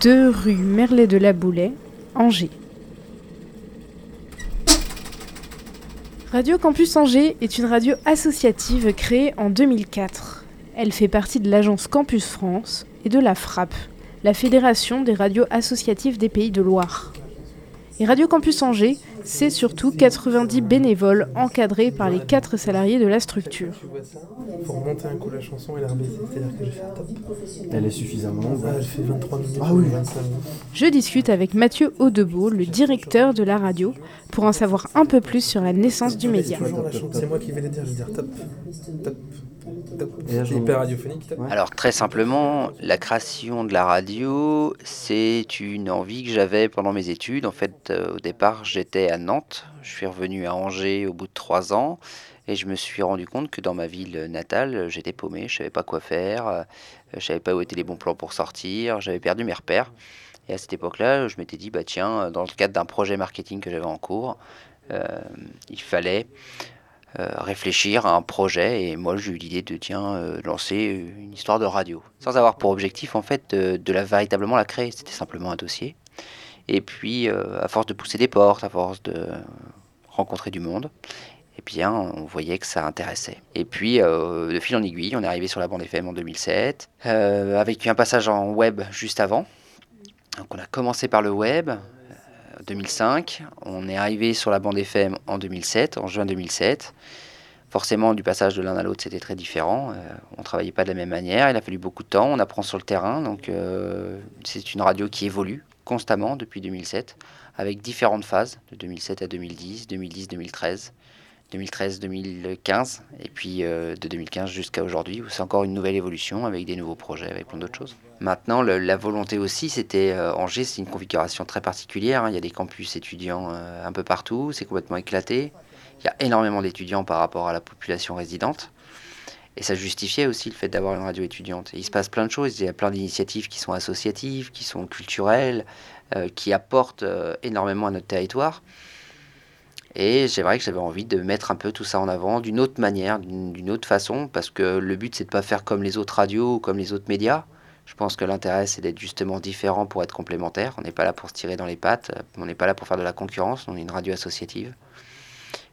2 rue Merlet de la Boulet, Angers. Radio Campus Angers est une radio associative créée en 2004. Elle fait partie de l'agence Campus France et de la FRAP, la Fédération des radios associatives des Pays de Loire. Et Radio Campus Angers, c'est surtout 90 bénévoles encadrés par les 4 salariés de la structure. Pour monter un coup la chanson et la c'est-à-dire que je vais faire top. Elle est suffisamment longue. Ah, elle fait 23 minutes, Ah oui. 25 minutes. Je discute avec Mathieu Audebeau, le directeur de la radio, pour en savoir un peu plus sur la naissance du média. La chanson, C'est moi qui vais le dire, je vais dire top, top, hyper radiophonique. Ouais. Alors très simplement, la création de la radio, c'est une envie que j'avais pendant mes études. En fait, euh, au départ, j'étais à Nantes. Je suis revenu à Angers au bout de trois ans et je me suis rendu compte que dans ma ville natale, j'étais paumé. Je savais pas quoi faire. euh, Je savais pas où étaient les bons plans pour sortir. J'avais perdu mes repères. Et à cette époque-là, je m'étais dit, bah tiens, dans le cadre d'un projet marketing que j'avais en cours, euh, il fallait euh, réfléchir à un projet. Et moi j'ai eu l'idée de tiens euh, lancer une histoire de radio. Sans avoir pour objectif en fait de, la véritablement la créer. C'était simplement un dossier. Et puis euh, à force de pousser des portes à force de rencontrer du monde et bien on voyait que ça intéressait. Et puis euh, de fil en aiguille on est arrivé sur la bande FM en 2007 euh, avec un passage en web juste avant. Donc on a commencé par le web. euh, 2005. On est arrivé sur la bande FM en 2007, en juin 2007. Forcément, du passage de l'un à l'autre, c'était très différent. Euh, on ne travaillait pas de la même manière. Il a fallu beaucoup de temps. On apprend sur le terrain. Donc, euh, c'est une radio qui évolue constamment depuis 2007, avec différentes phases, de 2007 à 2010, 2010-2013, 2013-2015, et puis euh, de 2015 jusqu'à aujourd'hui, où c'est encore une nouvelle évolution, avec des nouveaux projets, avec plein d'autres choses. Maintenant, la volonté aussi, c'était euh, Angers, c'est une configuration très particulière. hein. Il y a des campus étudiants euh, un peu partout, c'est complètement éclaté. Il y a énormément d'étudiants par rapport à la population résidente. Et ça justifiait aussi le fait d'avoir une radio étudiante. Il se passe plein de choses. Il y a plein d'initiatives qui sont associatives, qui sont culturelles, euh, qui apportent énormément à notre territoire. Et c'est vrai que j'avais envie de mettre un peu tout ça en avant d'une autre manière, d'une autre façon, parce que le but, c'est de pas faire comme les autres radios ou comme les autres médias. Je pense que l'intérêt, c'est d'être justement différent pour être complémentaire. On n'est pas là pour se tirer dans les pattes, on n'est pas là pour faire de la concurrence, on est une radio associative.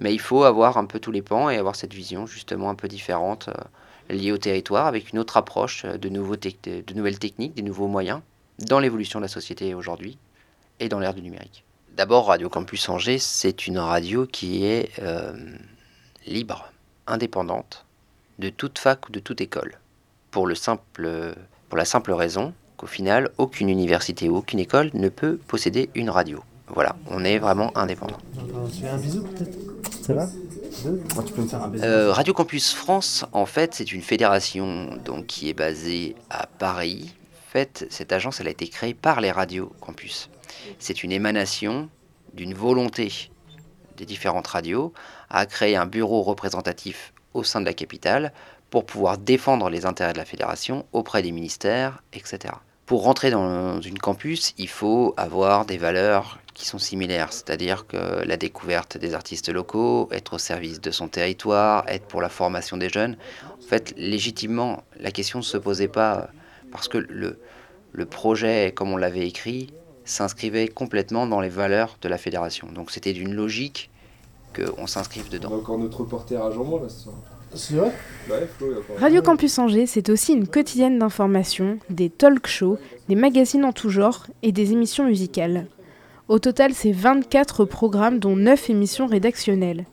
Mais il faut avoir un peu tous les pans et avoir cette vision justement un peu différente, euh, liée au territoire, avec une autre approche, euh, de de nouvelles techniques, des nouveaux moyens, dans l'évolution de la société aujourd'hui et dans l'ère du numérique. D'abord, Radio Campus Angers, c'est une radio qui est euh, libre, indépendante, de toute fac ou de toute école. Pour, le simple, pour la simple raison qu'au final, aucune université ou aucune école ne peut posséder une radio. Voilà, on est vraiment indépendant. J'entends- Tu fais un bisou peut-être? Ça va? Deux? Moi, tu peux me faire un baiser. Euh, Radio Campus France, en fait, c'est une fédération donc, qui est basée à Paris. En fait, cette agence, elle a été créée par les radios campus. C'est une émanation d'une volonté des différentes radios à créer un bureau représentatif au sein de la capitale pour pouvoir défendre les intérêts de la fédération auprès des ministères, etc. Pour rentrer dans une campus, il faut avoir des valeurs qui sont similaires, c'est-à-dire que la découverte des artistes locaux, être au service de son territoire, être pour la formation des jeunes. En fait, légitimement, la question ne se posait pas parce que le, le projet, comme on l'avait écrit, s'inscrivait complètement dans les valeurs de la fédération. Donc c'était d'une logique qu'on s'inscrive On a dedans. encore notre reporter à Jean-Mont là ce soir. C'est vrai? Ouais, Flo, Radio Campus Angers, c'est aussi une quotidienne d'information, des talk shows, des magazines en tout genre et des émissions musicales. Au total, c'est 24 programmes dont 9 émissions rédactionnelles.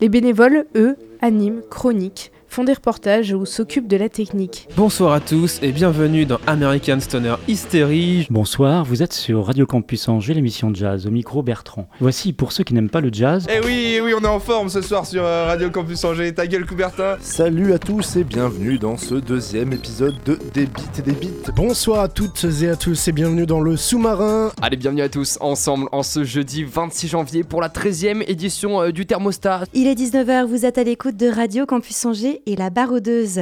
Les bénévoles, eux, animent, chroniquent, font des reportages ou s'occupent de la technique. Bonsoir à tous et bienvenue dans American Stoner Hysterie. Bonsoir, vous êtes sur Radio Campus Angers, l'émission jazz, au micro Bertrand. Voici pour ceux qui n'aiment pas le jazz. Eh oui, eh oui, on est en forme ce soir sur euh, Radio Campus Angers. Ta gueule, Coubertin. Salut à tous et bienvenue dans ce deuxième épisode de Des Beats et des Beats. Bonsoir à toutes et à tous et bienvenue dans le sous-marin. Allez, bienvenue à tous ensemble en ce jeudi 26 janvier pour la 13e édition euh, du Thermostat. Il est 19h, vous êtes à l'écoute de Radio Campus Angers et la baroudeuse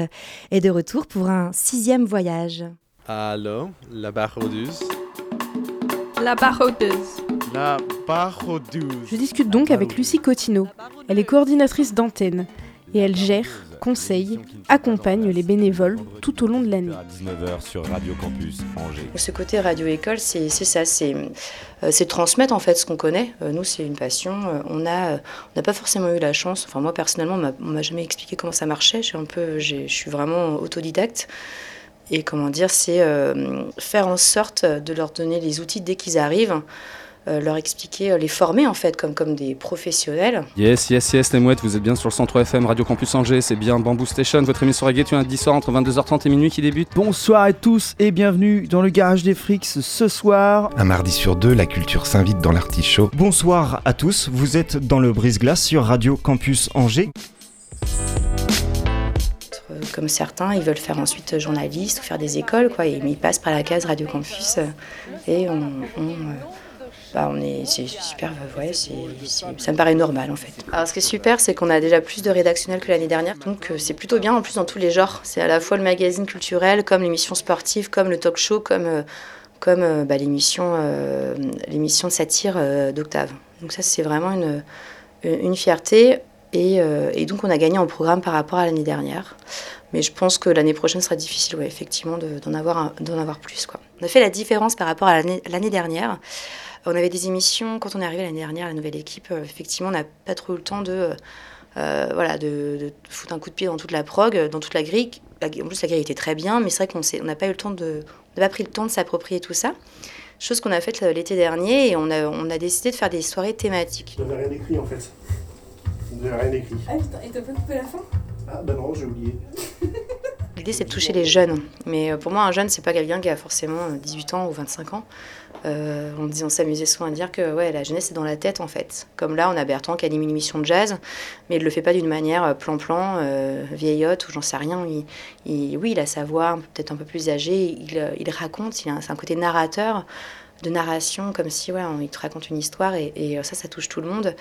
est de retour pour un sixième voyage. Alors, la baroudeuse La baroudeuse. La baroudeuse. Je discute donc avec Lucie Cotineau. Elle est coordinatrice d'antenne. Et elle gère, conseille, accompagne les bénévoles tout au long de l'année. 19h sur Radio Campus Angers. Ce côté radio-école, c'est ça, euh, c'est transmettre en fait ce qu'on connaît. Euh, nous, c'est une passion. Euh, on n'a on pas forcément eu la chance, enfin moi personnellement, on m'a jamais expliqué comment ça marchait. Je suis vraiment autodidacte. Et comment dire, c'est faire en sorte de leur donner les outils dès qu'ils arrivent. Euh, leur expliquer, euh, les former en fait comme, comme des professionnels. Yes, yes, yes, les mouettes, vous êtes bien sur le centre FM Radio Campus Angers, c'est bien Bamboo Station, votre émission reggae un 10 soir entre 22h30 et minuit qui débute. Bonsoir à tous et bienvenue dans le Garage des Frics ce soir. Un mardi sur deux, la culture s'invite dans l'artichaut. Bonsoir à tous, vous êtes dans le brise-glace sur Radio Campus Angers euh, comme certains, ils veulent faire ensuite journaliste ou faire des écoles, quoi, mais ils passent par la case Radio Campus et on, bah, on est, c'est super, ouais, ça me paraît normal en fait. Alors ce qui est super, c'est qu'on a déjà plus de rédactionnels que l'année dernière, donc euh, c'est plutôt bien en plus dans tous les genres. C'est à la fois le magazine culturel, comme l'émission sportive, comme le talk show, comme, euh, comme euh, bah, l'émission, l'émission de satire d'Octave. Donc ça c'est vraiment une, une fierté. Et, et, donc on a gagné en programme par rapport à l'année dernière. Mais je pense que l'année prochaine sera difficile, ouais, effectivement, d'en avoir, d'en avoir plus. Quoi. On a fait la différence par rapport à l'année dernière. On avait des émissions, quand on est arrivé l'année dernière, la nouvelle équipe, euh, effectivement, on n'a pas trop eu le temps de, euh, voilà, de, foutre un coup de pied dans toute la prog, dans toute la grille. En plus, la grille était très bien, mais c'est vrai qu'on n'a pas eu le temps de, on n'a pas pris le temps de s'approprier tout ça. Chose qu'on a faite euh, l'été dernier et on a, on a décidé de faire des soirées thématiques. Vous n'avez rien écrit en fait. Vous n'avez rien écrit. Ah putain, et t'as pas coupé la fin? Ah bah non, j'ai oublié. C'est de toucher les jeunes. Mais pour moi, un jeune, c'est pas quelqu'un qui a forcément 18 ans ou 25 ans. Euh, on, on s'amusait souvent à dire que ouais, la jeunesse est dans la tête en fait. Comme là, on a Bertrand qui anime une émission de jazz, mais il le fait pas d'une manière euh, plan-plan, euh, vieillotte ou j'en sais rien. Il, oui, il a sa voix peut-être un peu plus âgée, il, il raconte, il a, c'est un côté narrateur, de narration, comme si ouais, il te raconte une histoire et, ça, ça touche tout le monde.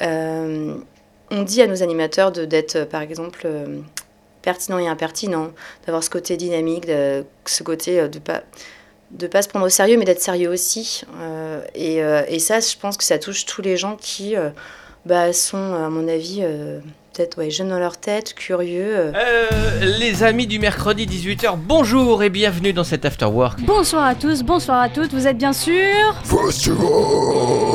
on dit à nos animateurs d'être, par exemple, pertinent et impertinent, d'avoir ce côté dynamique, de, ce côté de pas de pas se prendre au sérieux, mais d'être sérieux aussi. Euh, et, euh, et, ça, je pense que ça touche tous les gens qui euh, bah, sont, à mon avis, peut-être ouais, jeunes dans leur tête, curieux. Euh. Euh, les amis du mercredi 18h, bonjour et bienvenue dans cet After Work. Bonsoir à tous, bonsoir à toutes, vous êtes bien sûr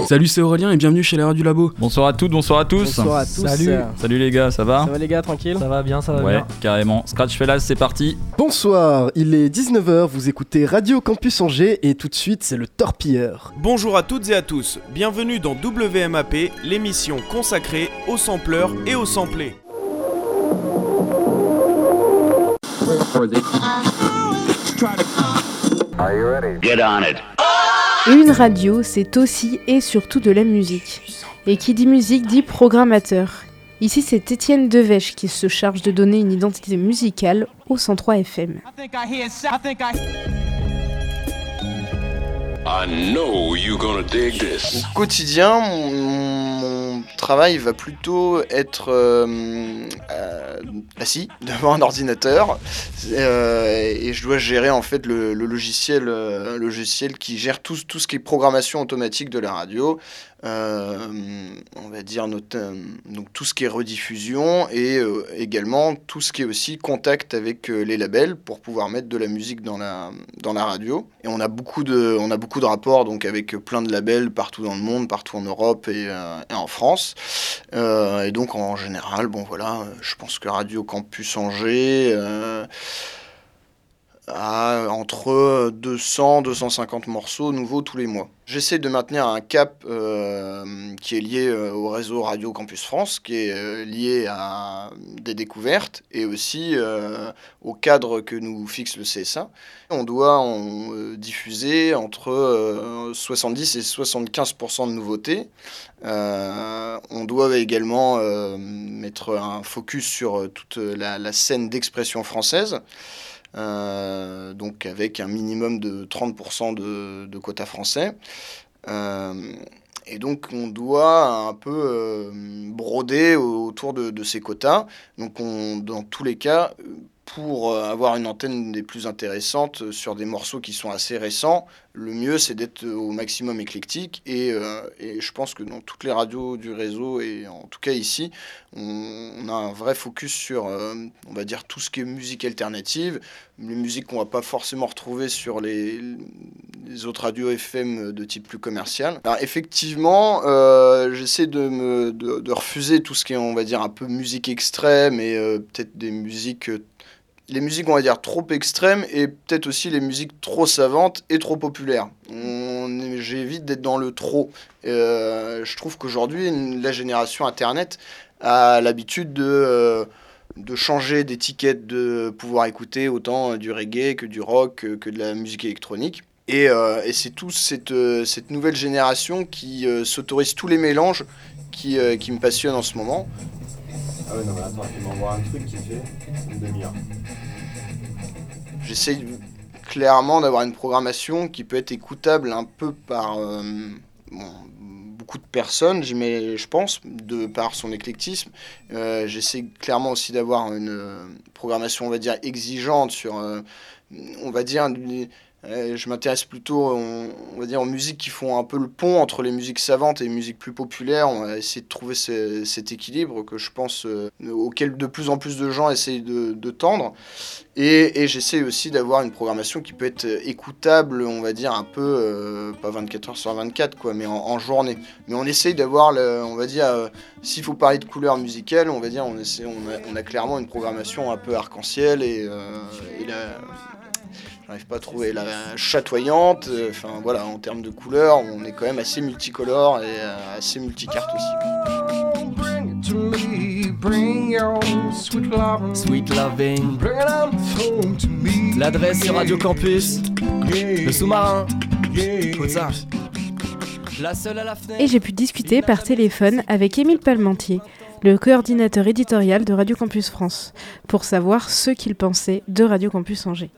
Salut, c'est Aurélien et bienvenue chez les radios du Labo. Bonsoir à toutes, bonsoir à tous. Bonsoir à tous. Salut. Salut les gars, ça va Ça va les gars, tranquille Ça va bien, ça va bien. Ouais, carrément. Scratch Fellas, c'est parti. Bonsoir, il est 19h, vous écoutez Radio Campus Angers et tout de suite c'est le Torpilleur. Bonjour à toutes et à tous, bienvenue dans WMAP, l'émission consacrée aux sampleurs et aux sampleurs une radio, c'est aussi et surtout de la musique. Et qui dit musique dit programmateur. Ici, c'est Étienne Devèche qui se charge de donner une identité musicale au 103 FM. Au quotidien, mon, travail va plutôt être euh, euh, assis devant un ordinateur euh, et je dois gérer en fait le, logiciel, logiciel qui gère tout, tout ce qui est programmation automatique de la radio. Euh, on va dire notre, donc tout ce qui est rediffusion et euh, également tout ce qui est aussi contact avec euh, les labels pour pouvoir mettre de la musique dans la, dans la radio. Et on a beaucoup de, on a beaucoup de rapports donc avec plein de labels partout dans le monde, partout en Europe et, et en France. et donc en général, bon voilà, je pense que Radio Campus Angers à entre 200 250 morceaux nouveaux tous les mois. J'essaie de maintenir un cap euh, qui est lié euh, au réseau Radio Campus France, qui est euh, lié à des découvertes et aussi au cadre que nous fixe le CSA. On doit en diffuser entre 70 et 75% de nouveautés. on doit également mettre un focus sur toute la scène d'expression française. Euh, donc avec un minimum de 30% de, de quotas français. Euh, et donc on doit un peu euh, broder autour de, de, ces quotas. Donc on, dans tous les cas, pour avoir une antenne des plus intéressantes sur des morceaux qui sont assez récents, le mieux, c'est d'être au maximum éclectique. Et, euh, je pense que dans toutes les radios du réseau, et en tout cas ici, on, a un vrai focus sur, euh, on va dire, tout ce qui est musique alternative, les musiques qu'on va pas forcément retrouver sur les, les, autres radios FM de type plus commercial. Alors, effectivement, euh, j'essaie de, de, refuser tout ce qui est, on va dire, un peu musique extrême et euh, peut-être des musiques les musiques, on va dire, trop extrêmes et peut-être aussi les musiques trop savantes et trop populaires. J'évite d'être dans le trop. Euh, je trouve qu'aujourd'hui, la génération Internet a l'habitude de, euh, de changer d'étiquette, de pouvoir écouter autant du reggae que du rock, que, de la musique électronique. Et, euh, c'est toute cette, nouvelle génération qui s'autorise tous les mélanges qui, qui me passionnent en ce moment. Ah ouais, non, mais attends, il m'envoie un truc qui fait une demi-heure. J'essaye clairement d'avoir une programmation qui peut être écoutable un peu par euh, beaucoup de personnes, je pense, de par son éclectisme. Euh, J'essaie clairement aussi d'avoir une euh, programmation, on va dire, exigeante sur, euh, on va dire, je m'intéresse plutôt, on, va dire, aux musiques qui font un peu le pont entre les musiques savantes et les musiques plus populaires. On va essayer de trouver ce, cet équilibre que je pense euh, auquel de plus en plus de gens essayent de, tendre. Et, et j'essaie aussi d'avoir une programmation qui peut être écoutable, on va dire, un peu, euh, pas 24 heures sur 24, quoi, mais en, journée. Mais on essaye d'avoir, on va dire, euh, s'il faut parler de couleurs musicales, on va dire, on, essaie, on, a, a clairement une programmation un peu arc-en-ciel et, euh, j'arrive pas à trouver la chatoyante. Enfin voilà, en termes de couleurs, on est quand même assez multicolore et euh, assez multicarte aussi. Sweet loving. L'adresse sur Radio Campus. Le sous-marin. Écoute ça. La seule à la fenêtre. Et j'ai pu discuter par téléphone avec Émile Palmentier, le coordinateur éditorial de Radio Campus France, pour savoir ce qu'il pensait de Radio Campus Angers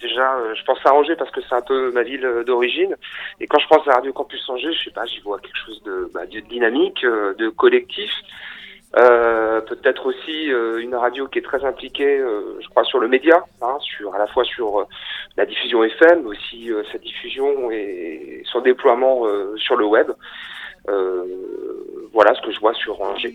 déjà, euh, je pense à Angers parce que c'est un peu ma ville euh, d'origine. Et quand je pense à Radio Campus Angers, je sais pas, j'y vois quelque chose de, bah, de dynamique, euh, de collectif. Euh, peut-être aussi une radio qui est très impliquée, je crois, sur le média, hein, sur à la fois sur la diffusion FM, aussi sa diffusion et son déploiement sur le web. voilà ce que je vois sur Angers.